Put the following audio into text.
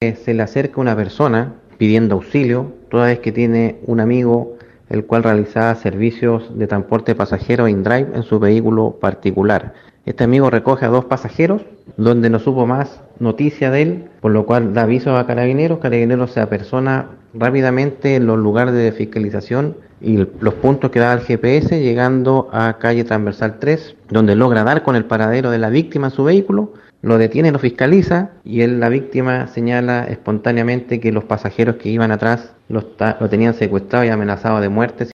se le acerca una persona pidiendo auxilio, toda vez que tiene un amigo el cual realizaba servicios de transporte de pasajeros in-drive en su vehículo particular. Este amigo recoge a dos pasajeros, donde no supo más noticia de él, por lo cual da aviso a Carabineros, Carabineros se apersona rápidamente en los lugares de fiscalización y los puntos que da el GPS, llegando a calle transversal 3, donde logra dar con el paradero de la víctima en su vehículo, lo detiene, lo fiscaliza y él, la víctima señala espontáneamente que los pasajeros que iban atrás lo, lo tenían secuestrado y amenazado de muerte